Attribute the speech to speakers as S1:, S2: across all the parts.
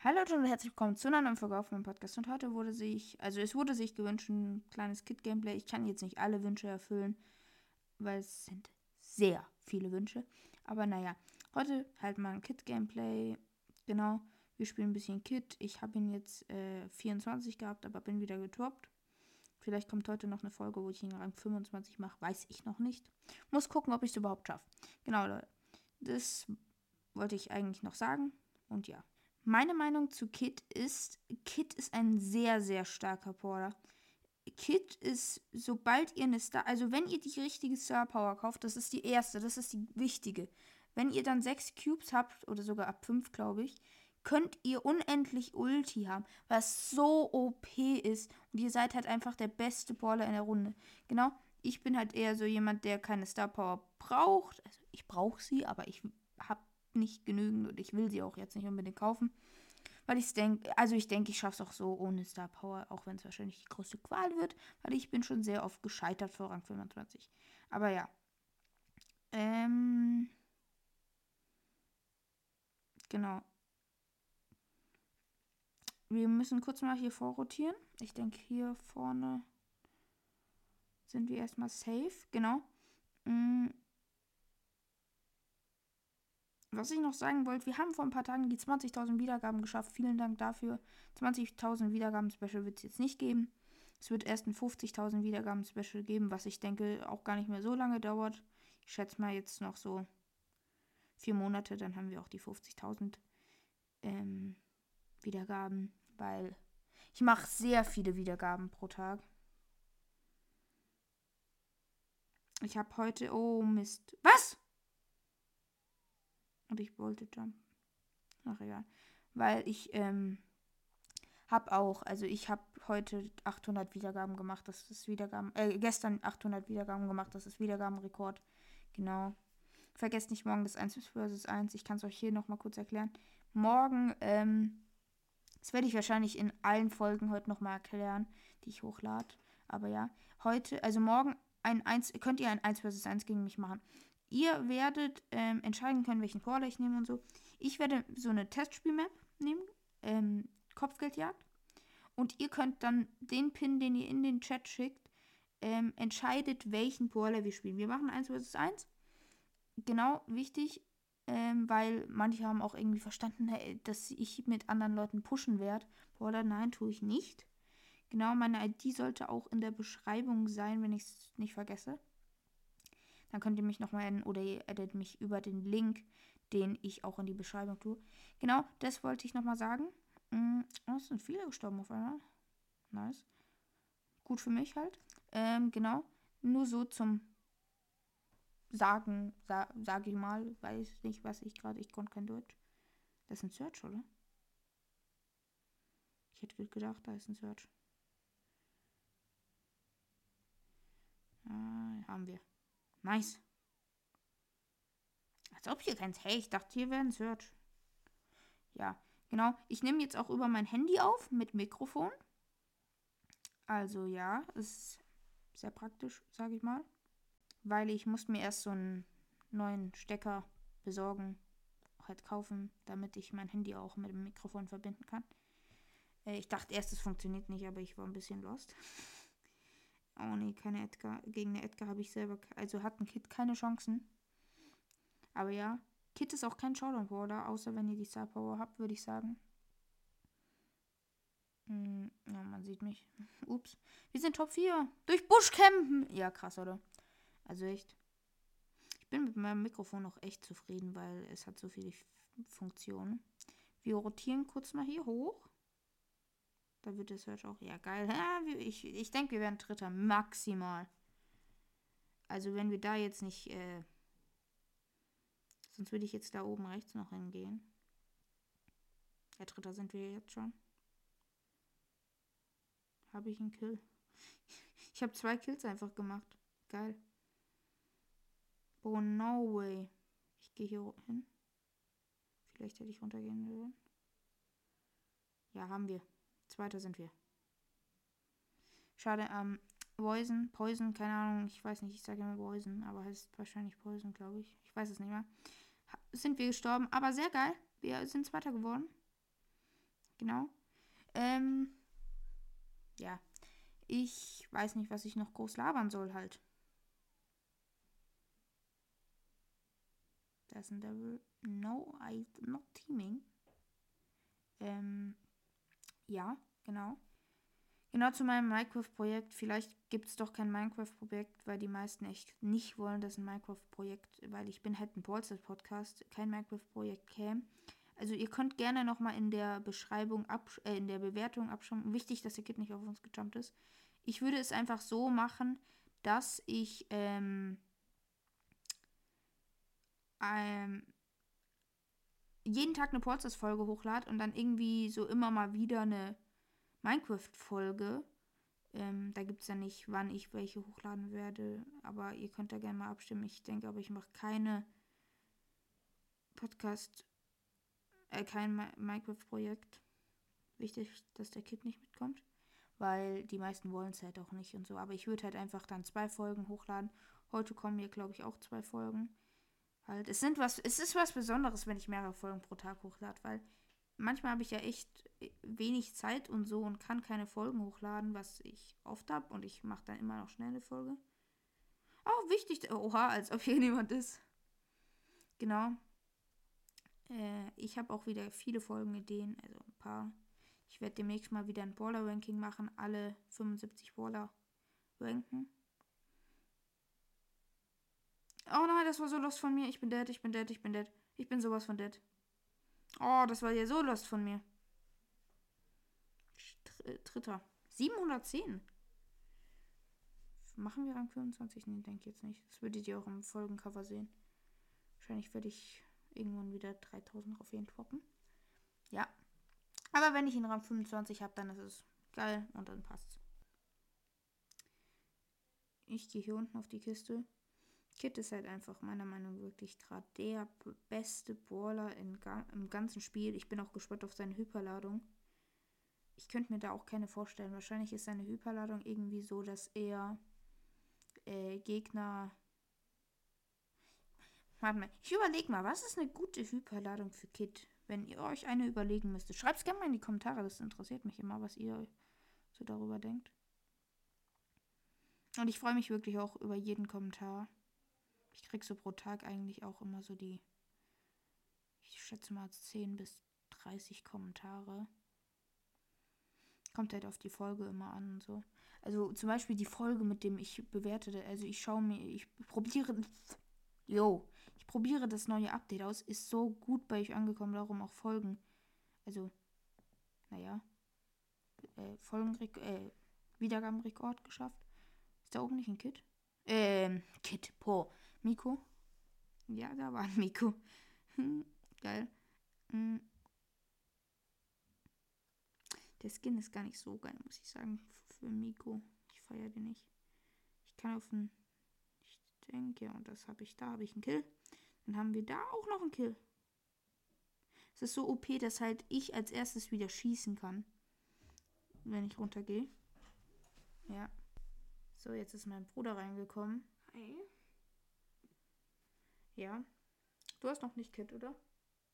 S1: Hallo Leute und herzlich willkommen zu einer neuen Folge auf meinem Podcast. Und heute wurde sich, also es wurde sich gewünscht, ein kleines Kit-Gameplay. Ich kann jetzt nicht alle Wünsche erfüllen, weil es sind sehr viele Wünsche. Aber naja, heute halt mal ein Kit-Gameplay. Genau, wir spielen ein bisschen Kit. Ich habe ihn jetzt äh, 24 gehabt, aber bin wieder getoppt. Vielleicht kommt heute noch eine Folge, wo ich ihn Rang 25 mache. Weiß ich noch nicht. Muss gucken, ob ich es überhaupt schaffe. Genau, Leute. Das wollte ich eigentlich noch sagen. Und ja. Meine Meinung zu Kit ist, Kit ist ein sehr, sehr starker Porter. Kit ist, sobald ihr eine Star, also wenn ihr die richtige Star Power kauft, das ist die erste, das ist die wichtige. Wenn ihr dann sechs Cubes habt, oder sogar ab fünf, glaube ich, könnt ihr unendlich Ulti haben, was so OP ist. Und ihr seid halt einfach der beste Brawler in der Runde. Genau, ich bin halt eher so jemand, der keine Star Power braucht. Also ich brauche sie, aber ich habe nicht genügend und ich will sie auch jetzt nicht unbedingt kaufen. Weil ich denke, also ich denke, ich schaffe es auch so ohne Star Power, auch wenn es wahrscheinlich die größte Qual wird, weil ich bin schon sehr oft gescheitert vor Rang 25. Aber ja. Ähm. Genau. Wir müssen kurz mal hier vorrotieren. Ich denke, hier vorne sind wir erstmal safe. Genau. Mhm. Was ich noch sagen wollte, wir haben vor ein paar Tagen die 20.000 Wiedergaben geschafft. Vielen Dank dafür. 20.000 Wiedergaben-Special wird es jetzt nicht geben. Es wird erst ein 50.000 Wiedergaben-Special geben, was ich denke auch gar nicht mehr so lange dauert. Ich schätze mal jetzt noch so vier Monate, dann haben wir auch die 50.000 ähm, Wiedergaben, weil ich mache sehr viele Wiedergaben pro Tag. Ich habe heute, oh Mist, was? Und ich wollte jumpen. Ach egal. Weil ich ähm, habe auch, also ich habe heute 800 Wiedergaben gemacht. Das ist Wiedergaben, äh, gestern 800 Wiedergaben gemacht. Das ist Wiedergabenrekord. Genau. Vergesst nicht morgen das 1 versus 1. Ich kann es euch hier nochmal kurz erklären. Morgen, ähm, das werde ich wahrscheinlich in allen Folgen heute nochmal erklären, die ich hochlade. Aber ja, heute, also morgen ein 1, könnt ihr ein 1 versus 1 gegen mich machen. Ihr werdet ähm, entscheiden können, welchen Brawler ich nehme und so. Ich werde so eine Testspielmap nehmen, ähm, Kopfgeldjagd. Und ihr könnt dann den Pin, den ihr in den Chat schickt, ähm, entscheidet, welchen Brawler wir spielen. Wir machen 1 vs 1. Genau, wichtig, ähm, weil manche haben auch irgendwie verstanden, dass ich mit anderen Leuten pushen werde. Brawler, nein, tue ich nicht. Genau, meine ID sollte auch in der Beschreibung sein, wenn ich es nicht vergesse. Dann könnt ihr mich nochmal adden oder ihr addet mich über den Link, den ich auch in die Beschreibung tue. Genau, das wollte ich nochmal sagen. Mm, oh, es sind viele gestorben auf einmal. Nice. Gut für mich halt. Ähm, genau. Nur so zum Sagen, sa sage ich mal. Weiß nicht, was ich gerade. Ich konnte kein Deutsch. Das ist ein Search, oder? Ich hätte gedacht, da ist ein Search. Ah, haben wir. Nice. Als ob hier kein. Hey, ich dachte, hier wäre ein Search. Ja, genau. Ich nehme jetzt auch über mein Handy auf mit Mikrofon. Also ja, ist sehr praktisch, sage ich mal. Weil ich muss mir erst so einen neuen Stecker besorgen, halt kaufen, damit ich mein Handy auch mit dem Mikrofon verbinden kann. Äh, ich dachte erst, es funktioniert nicht, aber ich war ein bisschen lost. Oh nee, keine Edgar. Gegen eine Edgar habe ich selber. Also hat ein Kit keine Chancen. Aber ja. Kit ist auch kein Showdown Brawler, außer wenn ihr die Star Power habt, würde ich sagen. Hm, ja, man sieht mich. Ups. Wir sind Top 4. Durch Busch campen. Ja, krass, oder? Also echt. Ich bin mit meinem Mikrofon noch echt zufrieden, weil es hat so viele Funktionen. Wir rotieren kurz mal hier hoch. Da wird der Search auch. Ja, geil. Ja, ich ich denke, wir werden Dritter. Maximal. Also, wenn wir da jetzt nicht. Äh, sonst würde ich jetzt da oben rechts noch hingehen. Der Dritter sind wir jetzt schon. Habe ich einen Kill? Ich habe zwei Kills einfach gemacht. Geil. Oh, no way. Ich gehe hier hin. Vielleicht hätte ich runtergehen sollen. Ja, haben wir. Zweiter sind wir. Schade, ähm, Poison, Poison, keine Ahnung, ich weiß nicht, ich sage immer Poison, aber heißt wahrscheinlich Poison, glaube ich. Ich weiß es nicht mehr. Sind wir gestorben, aber sehr geil. Wir sind Zweiter geworden. Genau. Ähm, ja. Ich weiß nicht, was ich noch groß labern soll, halt. Das sind Devil. No, I not teaming. Ähm, ja, genau. Genau zu meinem Minecraft-Projekt. Vielleicht gibt es doch kein Minecraft-Projekt, weil die meisten echt nicht wollen, dass ein Minecraft-Projekt, weil ich bin halt ein Ballset-Podcast, kein Minecraft-Projekt käme. Also ihr könnt gerne nochmal in der Beschreibung, äh, in der Bewertung abschauen. Wichtig, dass der Kid nicht auf uns gejumpt ist. Ich würde es einfach so machen, dass ich ähm, ähm, jeden Tag eine Polsters-Folge hochlade und dann irgendwie so immer mal wieder eine Minecraft-Folge. Ähm, da gibt es ja nicht, wann ich welche hochladen werde, aber ihr könnt da gerne mal abstimmen. Ich denke aber, ich mache keine Podcast, äh, kein Minecraft-Projekt. Wichtig, dass der Kid nicht mitkommt, weil die meisten wollen es halt auch nicht und so. Aber ich würde halt einfach dann zwei Folgen hochladen. Heute kommen mir, glaube ich, auch zwei Folgen. Halt, es sind was, es ist was Besonderes, wenn ich mehrere Folgen pro Tag hochlade, weil manchmal habe ich ja echt wenig Zeit und so und kann keine Folgen hochladen, was ich oft habe und ich mache dann immer noch schnell eine Folge. Auch wichtig, oha, als ob hier niemand ist. Genau. Äh, ich habe auch wieder viele Folgenideen, also ein paar. Ich werde demnächst mal wieder ein Baller-Ranking machen, alle 75 Baller ranken. Oh nein, das war so lost von mir. Ich bin dead, ich bin dead, ich bin dead. Ich bin sowas von dead. Oh, das war ja so lost von mir. Dritter. 710. Machen wir Rang 25? Nee, denke jetzt nicht. Das würdet ihr auch im Folgencover sehen. Wahrscheinlich werde ich irgendwann wieder 3000 auf jeden droppen. Ja. Aber wenn ich ihn Rang 25 habe, dann ist es geil und dann passt's. Ich gehe hier unten auf die Kiste. Kit ist halt einfach meiner Meinung nach wirklich gerade der beste Brawler in, im ganzen Spiel. Ich bin auch gespannt auf seine Hyperladung. Ich könnte mir da auch keine vorstellen. Wahrscheinlich ist seine Hyperladung irgendwie so, dass er äh, Gegner. Warte mal, ich überlege mal, was ist eine gute Hyperladung für Kit? Wenn ihr euch eine überlegen müsstet. Schreibt es gerne mal in die Kommentare, das interessiert mich immer, was ihr so darüber denkt. Und ich freue mich wirklich auch über jeden Kommentar. Ich krieg so pro Tag eigentlich auch immer so die, ich schätze mal 10 bis 30 Kommentare. Kommt halt auf die Folge immer an und so. Also zum Beispiel die Folge, mit dem ich bewertete. Also ich schaue mir, ich probiere, yo, ich probiere das neue Update aus. Ist so gut bei euch angekommen, darum auch Folgen. Also, naja, äh, Folgen, äh, Wiedergabenrekord geschafft. Ist da oben nicht ein Kit? Ähm, Kit, po. Miko? Ja, da war ein Miko. geil. Hm. Der Skin ist gar nicht so geil, muss ich sagen, für Miko. Ich feiere den nicht. Ich kann auf den. Ich denke, und das habe ich da, habe ich einen Kill. Dann haben wir da auch noch einen Kill. Es ist so OP, dass halt ich als erstes wieder schießen kann. Wenn ich runtergehe. Ja. So, jetzt ist mein Bruder reingekommen. Hi. Ja. Du hast noch nicht Kit, oder?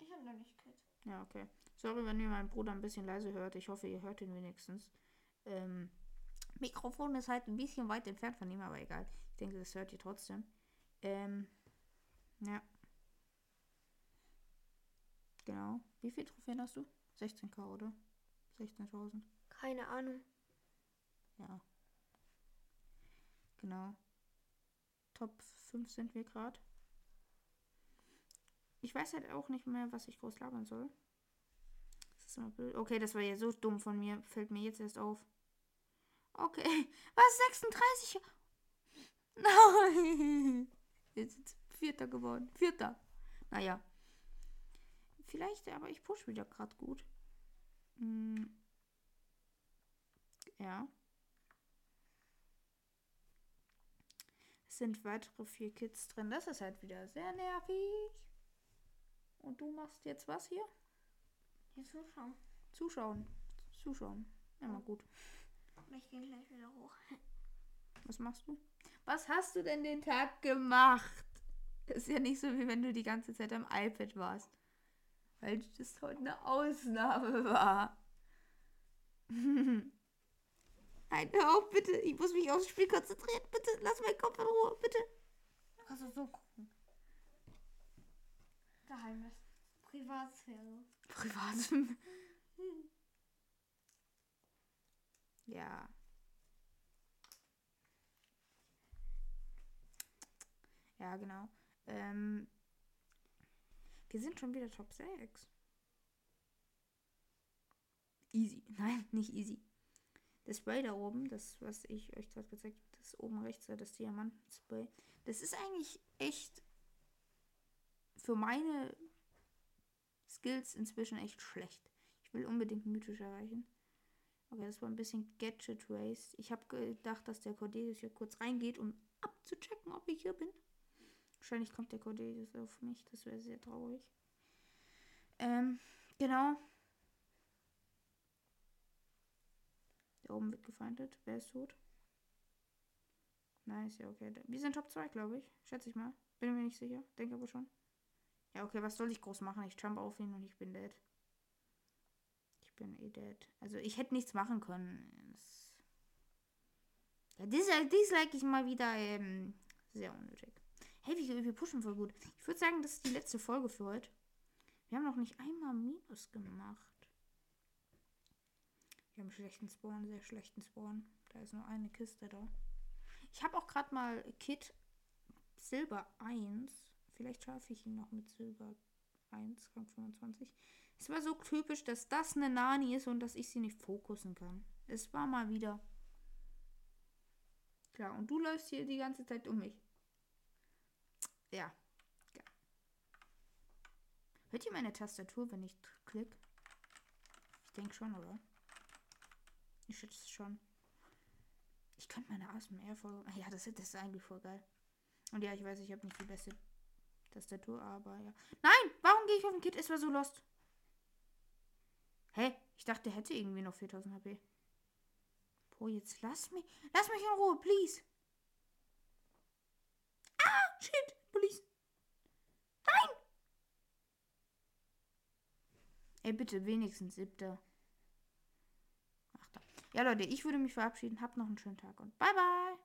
S2: Ich habe noch nicht Kit.
S1: Ja, okay. Sorry, wenn ihr meinen Bruder ein bisschen leise hört. Ich hoffe, ihr hört ihn wenigstens. Ähm, Mikrofon ist halt ein bisschen weit entfernt von ihm, aber egal. Ich denke, das hört ihr trotzdem. Ähm, ja. Genau. Wie viele Trophäen hast du? 16k, oder? 16.000.
S2: Keine Ahnung.
S1: Ja. Genau. Top 5 sind wir gerade. Ich weiß halt auch nicht mehr, was ich groß labern soll. Das ist immer blöd. Okay, das war ja so dumm von mir. Fällt mir jetzt erst auf. Okay. Was? 36? Nein. Jetzt ist Vierter geworden. Vierter. Naja. Vielleicht, aber ich push wieder gerade gut. Hm. Ja. Es sind weitere vier Kids drin. Das ist halt wieder sehr nervig. Und du machst jetzt was hier?
S2: Hier zuschauen.
S1: Zuschauen. Zuschauen. Ja, mal gut.
S2: Ich gehe gleich wieder hoch.
S1: Was machst du? Was hast du denn den Tag gemacht? Ist ja nicht so, wie wenn du die ganze Zeit am iPad warst. Weil das heute eine Ausnahme war. Nein, hör auf, bitte. Ich muss mich aufs Spiel konzentrieren. Bitte, lass meinen Kopf in Ruhe, bitte.
S2: Du so. Geheimnis. Privatsphäre.
S1: Privat. ja. Ja, genau. Ähm, wir sind schon wieder Top 6. Easy. Nein, nicht easy. Das Spray da oben, das, was ich euch gerade gezeigt habe, das oben rechts, das Diamantenspray, das ist eigentlich echt für meine Skills inzwischen echt schlecht. Ich will unbedingt mythisch erreichen. Okay, das war ein bisschen Gadget Race. Ich habe gedacht, dass der Cordelius hier kurz reingeht, um abzuchecken, ob ich hier bin. Wahrscheinlich kommt der Cordelius auf mich. Das wäre sehr traurig. Ähm, genau. Da oben wird gefeindet. Wer ist tot? Nice, ja, okay. Wir sind Top 2, glaube ich. Schätze ich mal. Bin mir nicht sicher. Denke aber schon. Ja, okay, was soll ich groß machen? Ich jump auf ihn und ich bin dead. Ich bin eh dead. Also ich hätte nichts machen können. Das ja, dies, dies like ich mal wieder ähm, sehr unnötig. Hey, wir, wir pushen voll gut. Ich würde sagen, das ist die letzte Folge für heute. Wir haben noch nicht einmal Minus gemacht. Wir haben schlechten Spawn, sehr schlechten Spawn. Da ist nur eine Kiste da. Ich habe auch gerade mal Kit Silber 1. Vielleicht schaffe ich ihn noch mit Silber 1, Rang 25. Es war so typisch, dass das eine Nani ist und dass ich sie nicht fokussen kann. Es war mal wieder. Klar, und du läufst hier die ganze Zeit um mich. Ja. ja. Hört ihr meine Tastatur, wenn ich klick? Ich denke schon, oder? Ich schätze schon. Ich könnte meine ASMR-Folge. Ja, das, das ist eigentlich voll geil. Und ja, ich weiß, ich habe nicht die beste Tastatur, aber ja. Nein! Warum gehe ich auf den Kit? Es war so lost. Hä? Ich dachte, der hätte irgendwie noch 4000 HP. Boah, jetzt lass mich. Lass mich in Ruhe, please. Ah, shit. Police. Nein! Ey, bitte, wenigstens siebter. Achter. Ja, Leute, ich würde mich verabschieden. Habt noch einen schönen Tag und bye bye.